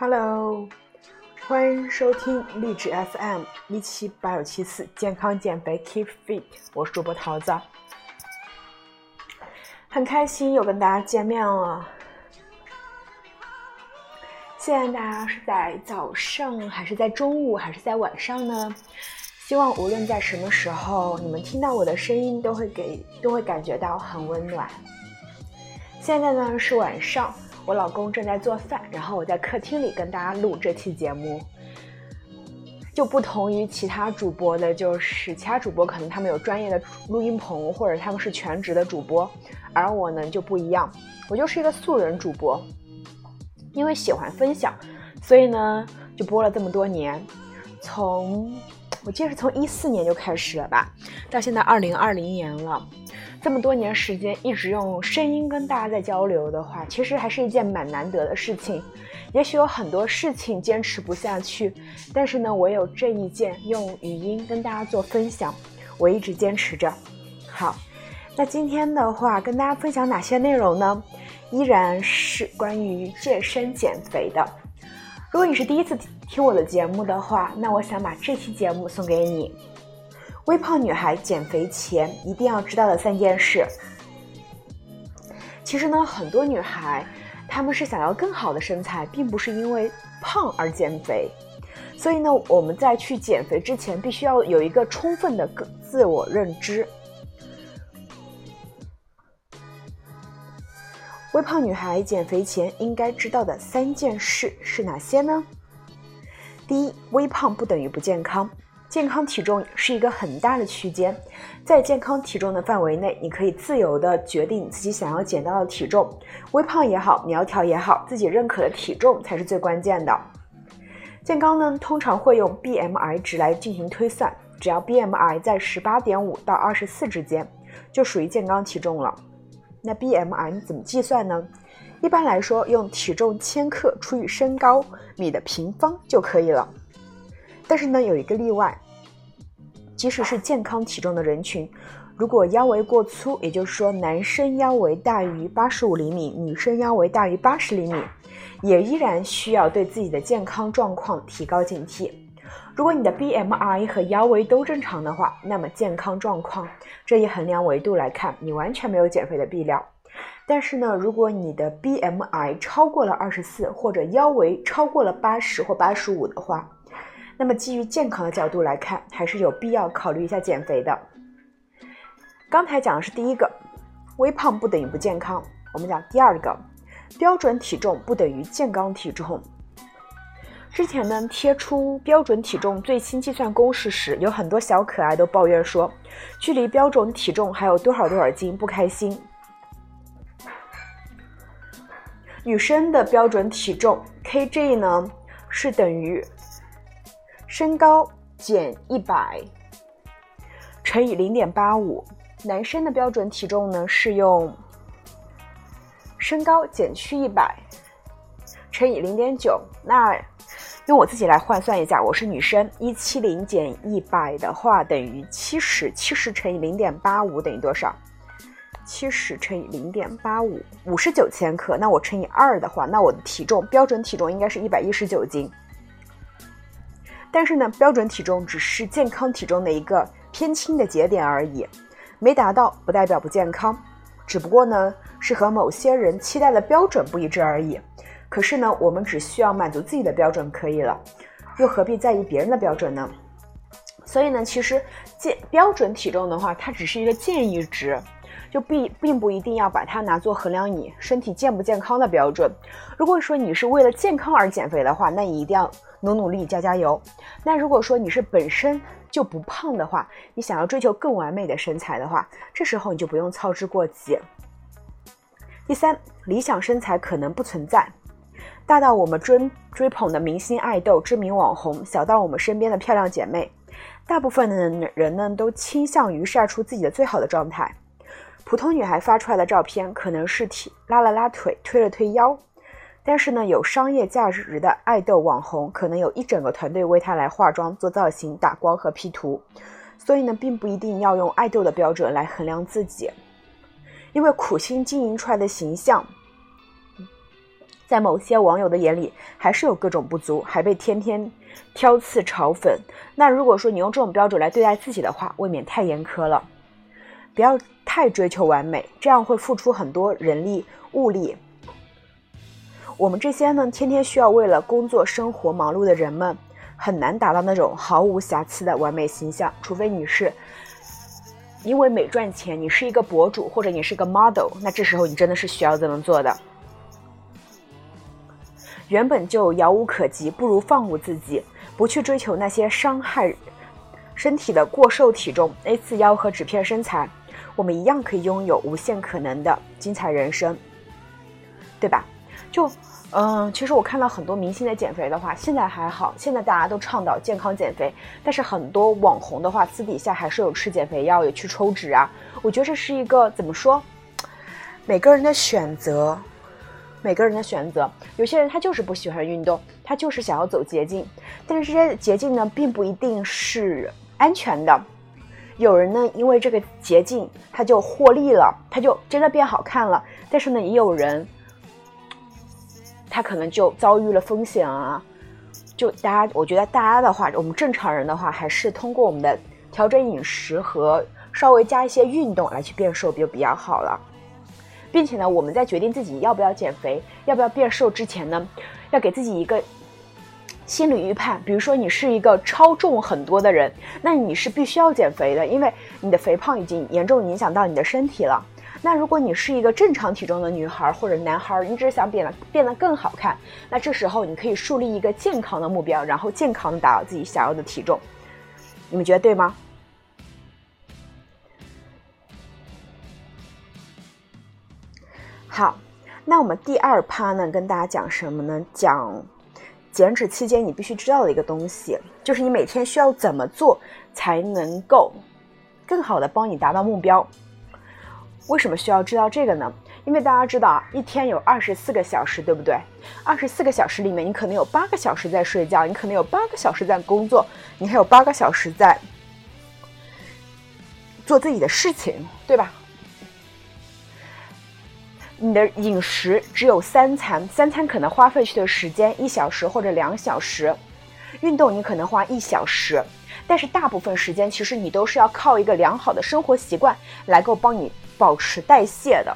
Hello，欢迎收听励志 FM 一七八九七四健康减肥 Keep Fit，我是主播桃子，很开心又跟大家见面了。现在大家是在早上，还是在中午，还是在晚上呢？希望无论在什么时候，你们听到我的声音都会给都会感觉到很温暖。现在呢是晚上，我老公正在做饭，然后我在客厅里跟大家录这期节目。就不同于其他主播的，就是其他主播可能他们有专业的录音棚，或者他们是全职的主播，而我呢就不一样，我就是一个素人主播。因为喜欢分享，所以呢就播了这么多年，从我记得是从一四年就开始了吧，到现在二零二零年了，这么多年时间一直用声音跟大家在交流的话，其实还是一件蛮难得的事情。也许有很多事情坚持不下去，但是呢，我有这一件用语音跟大家做分享，我一直坚持着。好，那今天的话跟大家分享哪些内容呢？依然是关于健身减肥的。如果你是第一次听我的节目的话，那我想把这期节目送给你。微胖女孩减肥前一定要知道的三件事。其实呢，很多女孩她们是想要更好的身材，并不是因为胖而减肥。所以呢，我们在去减肥之前，必须要有一个充分的自我认知。微胖女孩减肥前应该知道的三件事是哪些呢？第一，微胖不等于不健康，健康体重是一个很大的区间，在健康体重的范围内，你可以自由的决定自己想要减到的体重，微胖也好，苗条也好，自己认可的体重才是最关键的。健康呢，通常会用 BMI 值来进行推算，只要 BMI 在十八点五到二十四之间，就属于健康体重了。那 BMI 怎么计算呢？一般来说，用体重千克除以身高米的平方就可以了。但是呢，有一个例外，即使是健康体重的人群，如果腰围过粗，也就是说男生腰围大于八十五厘米，女生腰围大于八十厘米，也依然需要对自己的健康状况提高警惕。如果你的 BMI 和腰围都正常的话，那么健康状况这一衡量维度来看，你完全没有减肥的必要。但是呢，如果你的 BMI 超过了二十四，或者腰围超过了八十或八十五的话，那么基于健康的角度来看，还是有必要考虑一下减肥的。刚才讲的是第一个，微胖不等于不健康。我们讲第二个，标准体重不等于健康体重。之前呢，贴出标准体重最新计算公式时，有很多小可爱都抱怨说，距离标准体重还有多少多少斤，不开心。女生的标准体重 kg 呢，是等于身高减一百乘以零点八五，男生的标准体重呢是用身高减去一百乘以零点九，那。用我自己来换算一下，我是女生，一七零减一百的话等于七十，七十乘以零点八五等于多少？七十乘以零点八五，五十九千克。那我乘以二的话，那我的体重标准体重应该是一百一十九斤。但是呢，标准体重只是健康体重的一个偏轻的节点而已，没达到不代表不健康，只不过呢是和某些人期待的标准不一致而已。可是呢，我们只需要满足自己的标准可以了，又何必在意别人的标准呢？所以呢，其实建标准体重的话，它只是一个建议值，就并并不一定要把它拿作衡量你身体健不健康的标准。如果说你是为了健康而减肥的话，那你一定要努努力、加加油。那如果说你是本身就不胖的话，你想要追求更完美的身材的话，这时候你就不用操之过急。第三，理想身材可能不存在。大到我们追追捧的明星爱豆、知名网红，小到我们身边的漂亮姐妹，大部分的人呢都倾向于晒出自己的最好的状态。普通女孩发出来的照片可能是提拉了拉腿、推了推腰，但是呢，有商业价值的爱豆网红可能有一整个团队为她来化妆、做造型、打光和 P 图，所以呢，并不一定要用爱豆的标准来衡量自己，因为苦心经营出来的形象。在某些网友的眼里，还是有各种不足，还被天天挑刺嘲讽。那如果说你用这种标准来对待自己的话，未免太严苛了。不要太追求完美，这样会付出很多人力物力。我们这些呢，天天需要为了工作生活忙碌的人们，很难达到那种毫无瑕疵的完美形象。除非你是因为美赚钱，你是一个博主或者你是个 model，那这时候你真的是需要这么做的。原本就遥无可及，不如放过自己，不去追求那些伤害身体的过瘦体重、A 四腰和纸片身材。我们一样可以拥有无限可能的精彩人生，对吧？就，嗯，其实我看到很多明星在减肥的话，现在还好，现在大家都倡导健康减肥，但是很多网红的话，私底下还是有吃减肥药，有去抽脂啊。我觉得这是一个怎么说？每个人的选择，每个人的选择。有些人他就是不喜欢运动，他就是想要走捷径，但是这些捷径呢，并不一定是安全的。有人呢，因为这个捷径，他就获利了，他就真的变好看了。但是呢，也有人，他可能就遭遇了风险啊。就大家，我觉得大家的话，我们正常人的话，还是通过我们的调整饮食和稍微加一些运动来去变瘦，就比较好了。并且呢，我们在决定自己要不要减肥、要不要变瘦之前呢，要给自己一个。心理预判，比如说你是一个超重很多的人，那你是必须要减肥的，因为你的肥胖已经严重影响到你的身体了。那如果你是一个正常体重的女孩或者男孩，你只是想变得变得更好看，那这时候你可以树立一个健康的目标，然后健康的达到自己想要的体重。你们觉得对吗？好，那我们第二趴呢，跟大家讲什么呢？讲。减脂期间，你必须知道的一个东西，就是你每天需要怎么做才能够更好的帮你达到目标。为什么需要知道这个呢？因为大家知道啊，一天有二十四个小时，对不对？二十四个小时里面，你可能有八个小时在睡觉，你可能有八个小时在工作，你还有八个小时在做自己的事情，对吧？你的饮食只有三餐，三餐可能花费去的时间一小时或者两小时，运动你可能花一小时，但是大部分时间其实你都是要靠一个良好的生活习惯来够帮你保持代谢的。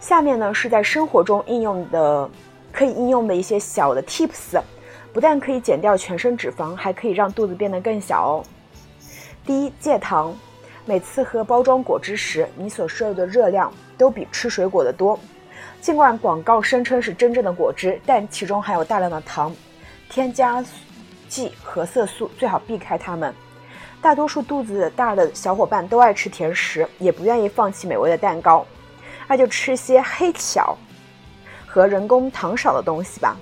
下面呢是在生活中应用的，可以应用的一些小的 tips，不但可以减掉全身脂肪，还可以让肚子变得更小哦。第一，戒糖。每次喝包装果汁时，你所摄入的热量都比吃水果的多。尽管广告声称是真正的果汁，但其中含有大量的糖、添加剂和色素，最好避开它们。大多数肚子大的小伙伴都爱吃甜食，也不愿意放弃美味的蛋糕，那就吃些黑巧和人工糖少的东西吧。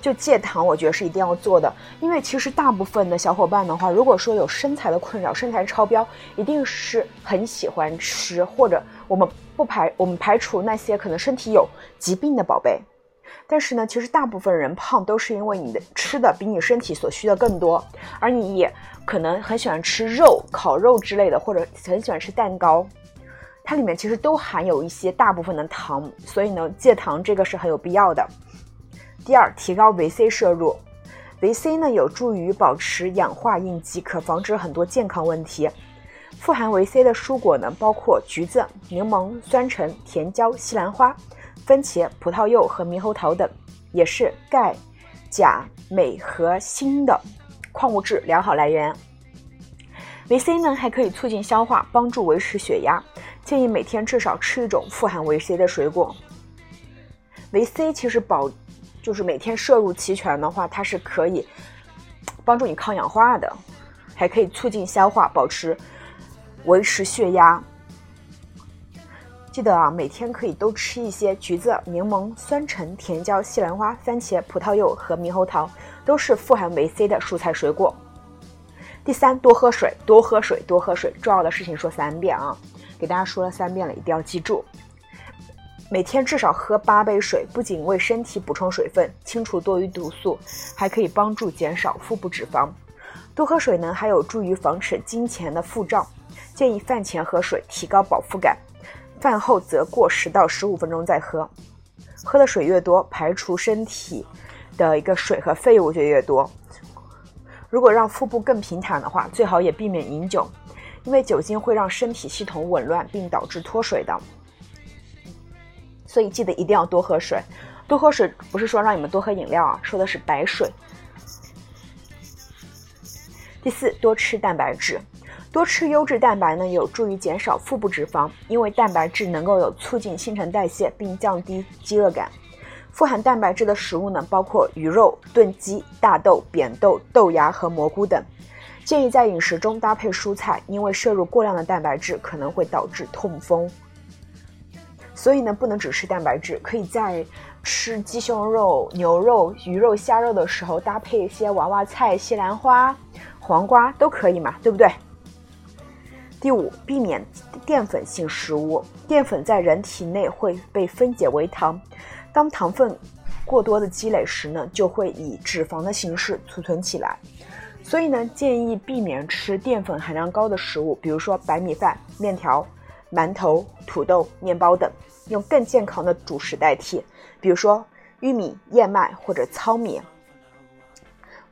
就戒糖，我觉得是一定要做的，因为其实大部分的小伙伴的话，如果说有身材的困扰，身材超标，一定是很喜欢吃，或者我们不排我们排除那些可能身体有疾病的宝贝，但是呢，其实大部分人胖都是因为你的吃的比你身体所需的更多，而你也可能很喜欢吃肉、烤肉之类的，或者很喜欢吃蛋糕，它里面其实都含有一些大部分的糖，所以呢，戒糖这个是很有必要的。第二，提高维 C 摄入。维 C 呢，有助于保持氧化应激，可防止很多健康问题。富含维 C 的蔬果呢，包括橘子、柠檬、酸橙、甜椒、西兰花、番茄、葡萄柚和猕猴桃等，也是钙、钾、镁和锌的矿物质良好来源。维 C 呢，还可以促进消化，帮助维持血压。建议每天至少吃一种富含维 C 的水果。维 C 其实保就是每天摄入齐全的话，它是可以帮助你抗氧化的，还可以促进消化，保持维持血压。记得啊，每天可以多吃一些橘子、柠檬、酸橙、甜椒、西兰花、番茄、葡萄柚和猕猴桃，都是富含维 C 的蔬菜水果。第三，多喝水，多喝水，多喝水。重要的事情说三遍啊，给大家说了三遍了，一定要记住。每天至少喝八杯水，不仅为身体补充水分、清除多余毒素，还可以帮助减少腹部脂肪。多喝水呢，还有助于防止金钱的腹胀。建议饭前喝水，提高饱腹感。饭后则过十到十五分钟再喝。喝的水越多，排除身体的一个水和废物就越多。如果让腹部更平坦的话，最好也避免饮酒，因为酒精会让身体系统紊乱，并导致脱水的。所以记得一定要多喝水。多喝水不是说让你们多喝饮料啊，说的是白水。第四，多吃蛋白质。多吃优质蛋白呢，有助于减少腹部脂肪，因为蛋白质能够有促进新陈代谢，并降低饥饿感。富含蛋白质的食物呢，包括鱼肉、炖鸡、大豆、扁豆、豆芽和蘑菇等。建议在饮食中搭配蔬菜，因为摄入过量的蛋白质可能会导致痛风。所以呢，不能只吃蛋白质，可以在吃鸡胸肉、牛肉、鱼肉、虾肉的时候搭配一些娃娃菜、西兰花、黄瓜都可以嘛，对不对？第五，避免淀粉性食物。淀粉在人体内会被分解为糖，当糖分过多的积累时呢，就会以脂肪的形式储存起来。所以呢，建议避免吃淀粉含量高的食物，比如说白米饭、面条、馒头、土豆、面包等，用更健康的主食代替，比如说玉米、燕麦或者糙米。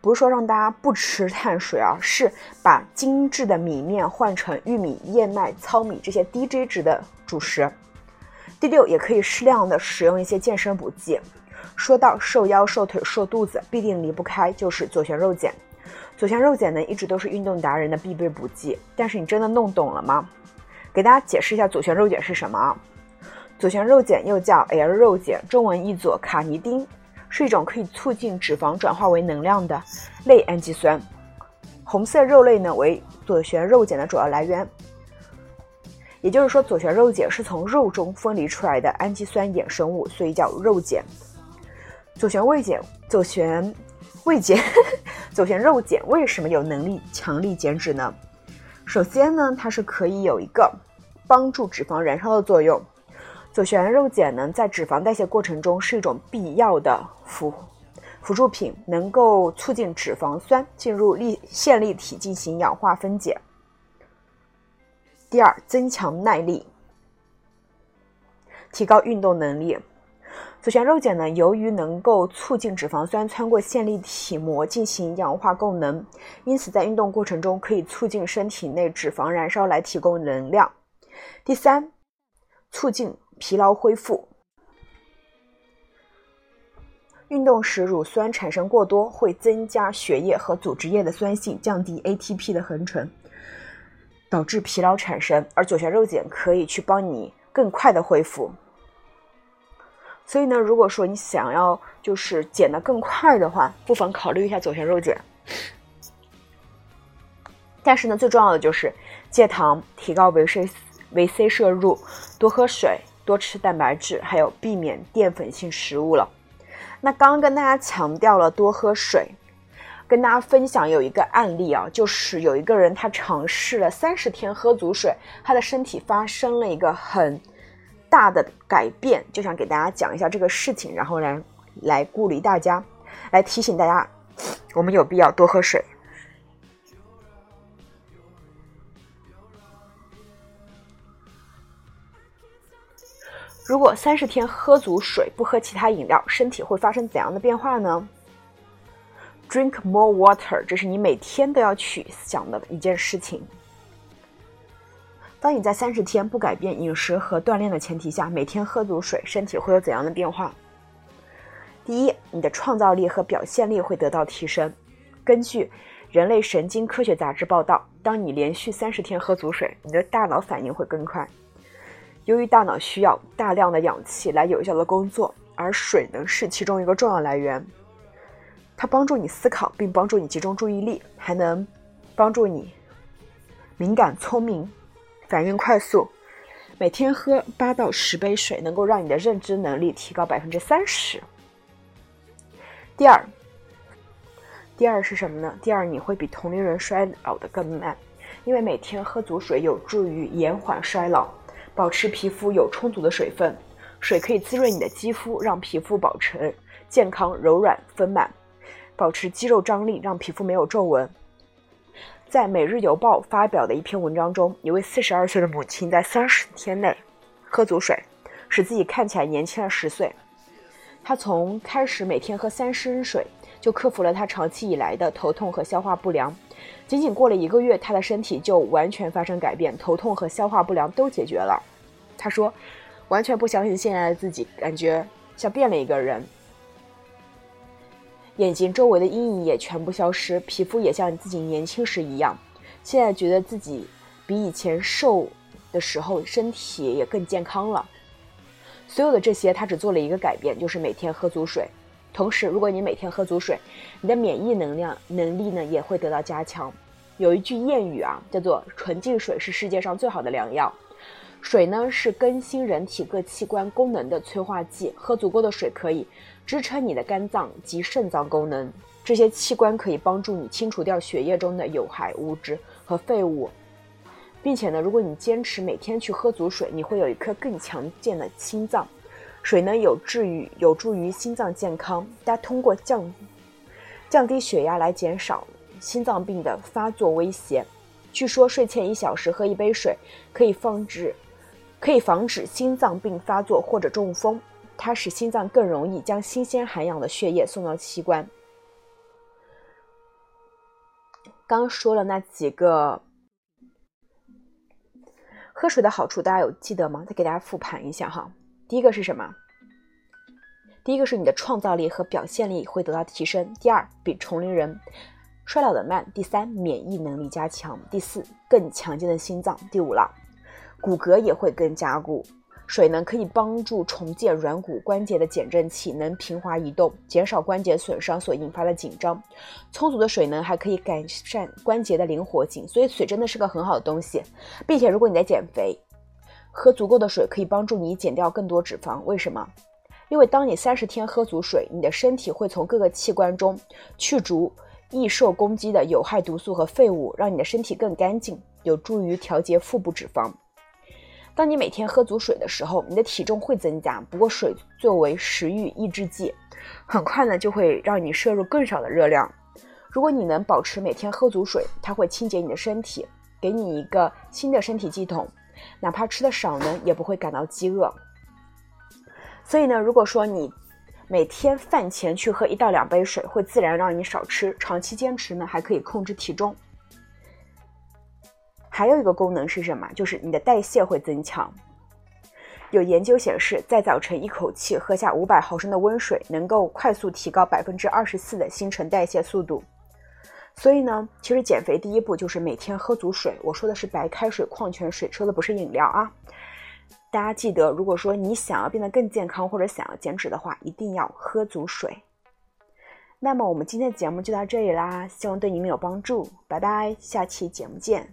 不是说让大家不吃碳水啊，是把精致的米面换成玉米、燕麦、糙米这些低 G 值的主食。第六，也可以适量的使用一些健身补剂。说到瘦腰、瘦腿、瘦肚子，必定离不开就是左旋肉碱。左旋肉碱呢，一直都是运动达人的必备补剂。但是你真的弄懂了吗？给大家解释一下左旋肉碱是什么啊？左旋肉碱又叫 L 肉碱，中文译作卡尼丁。是一种可以促进脂肪转化为能量的类氨基酸。红色肉类呢为左旋肉碱的主要来源，也就是说，左旋肉碱是从肉中分离出来的氨基酸衍生物，所以叫肉碱。左旋胃碱，左旋胃碱，左旋肉碱为什么有能力强力减脂呢？首先呢，它是可以有一个帮助脂肪燃烧的作用。左旋肉碱呢，在脂肪代谢过程中是一种必要的辅辅助品，能够促进脂肪酸进入粒线粒体进行氧化分解。第二，增强耐力，提高运动能力。左旋肉碱呢，由于能够促进脂肪酸穿过线粒体膜进行氧化功能，因此在运动过程中可以促进身体内脂肪燃烧来提供能量。第三，促进。疲劳恢复，运动时乳酸产生过多，会增加血液和组织液的酸性，降低 ATP 的合成，导致疲劳产生。而左旋肉碱可以去帮你更快的恢复。所以呢，如果说你想要就是减的更快的话，不妨考虑一下左旋肉碱。但是呢，最重要的就是戒糖，提高维 C 维 C 摄入，多喝水。多吃蛋白质，还有避免淀粉性食物了。那刚刚跟大家强调了多喝水，跟大家分享有一个案例啊，就是有一个人他尝试了三十天喝足水，他的身体发生了一个很大的改变，就想给大家讲一下这个事情，然后来来鼓励大家，来提醒大家，我们有必要多喝水。如果三十天喝足水，不喝其他饮料，身体会发生怎样的变化呢？Drink more water，这是你每天都要去想的一件事情。当你在三十天不改变饮食和锻炼的前提下，每天喝足水，身体会有怎样的变化？第一，你的创造力和表现力会得到提升。根据《人类神经科学杂志》报道，当你连续三十天喝足水，你的大脑反应会更快。由于大脑需要大量的氧气来有效的工作，而水能是其中一个重要来源。它帮助你思考，并帮助你集中注意力，还能帮助你敏感、聪明、反应快速。每天喝八到十杯水，能够让你的认知能力提高百分之三十。第二，第二是什么呢？第二，你会比同龄人衰老的更慢，因为每天喝足水有助于延缓衰老。保持皮肤有充足的水分，水可以滋润你的肌肤，让皮肤保持健康、柔软、丰满；保持肌肉张力，让皮肤没有皱纹。在《每日邮报》发表的一篇文章中，一位四十二岁的母亲在三十天内喝足水，使自己看起来年轻了十岁。她从开始每天喝三升水，就克服了她长期以来的头痛和消化不良。仅仅过了一个月，他的身体就完全发生改变，头痛和消化不良都解决了。他说：“完全不相信现在的自己，感觉像变了一个人。眼睛周围的阴影也全部消失，皮肤也像自己年轻时一样。现在觉得自己比以前瘦的时候，身体也更健康了。”所有的这些，他只做了一个改变，就是每天喝足水。同时，如果你每天喝足水，你的免疫能量能力呢也会得到加强。有一句谚语啊，叫做“纯净水是世界上最好的良药”。水呢是更新人体各器官功能的催化剂，喝足够的水可以支撑你的肝脏及肾脏功能，这些器官可以帮助你清除掉血液中的有害物质和废物。并且呢，如果你坚持每天去喝足水，你会有一颗更强健的心脏。水呢有治愈，有助于心脏健康。它通过降降低血压来减少心脏病的发作威胁。据说睡前一小时喝一杯水，可以防止可以防止心脏病发作或者中风。它使心脏更容易将新鲜含氧的血液送到器官。刚说了那几个。喝水的好处大家有记得吗？再给大家复盘一下哈。第一个是什么？第一个是你的创造力和表现力会得到提升。第二，比同龄人衰老的慢。第三，免疫能力加强。第四，更强健的心脏。第五了，骨骼也会更加固。水呢，可以帮助重建软骨关节的减震器，能平滑移动，减少关节损伤所引发的紧张。充足的水呢，还可以改善关节的灵活性，所以水真的是个很好的东西。并且，如果你在减肥，喝足够的水可以帮助你减掉更多脂肪。为什么？因为当你三十天喝足水，你的身体会从各个器官中去除易受攻击的有害毒素和废物，让你的身体更干净，有助于调节腹部脂肪。当你每天喝足水的时候，你的体重会增加。不过，水作为食欲抑制剂，很快呢就会让你摄入更少的热量。如果你能保持每天喝足水，它会清洁你的身体，给你一个新的身体系统。哪怕吃的少呢，也不会感到饥饿。所以呢，如果说你每天饭前去喝一到两杯水，会自然让你少吃。长期坚持呢，还可以控制体重。还有一个功能是什么？就是你的代谢会增强。有研究显示，在早晨一口气喝下五百毫升的温水，能够快速提高百分之二十四的新陈代谢速度。所以呢，其实减肥第一步就是每天喝足水。我说的是白开水、矿泉水，说的不是饮料啊。大家记得，如果说你想要变得更健康或者想要减脂的话，一定要喝足水。那么我们今天的节目就到这里啦，希望对你们有帮助。拜拜，下期节目见。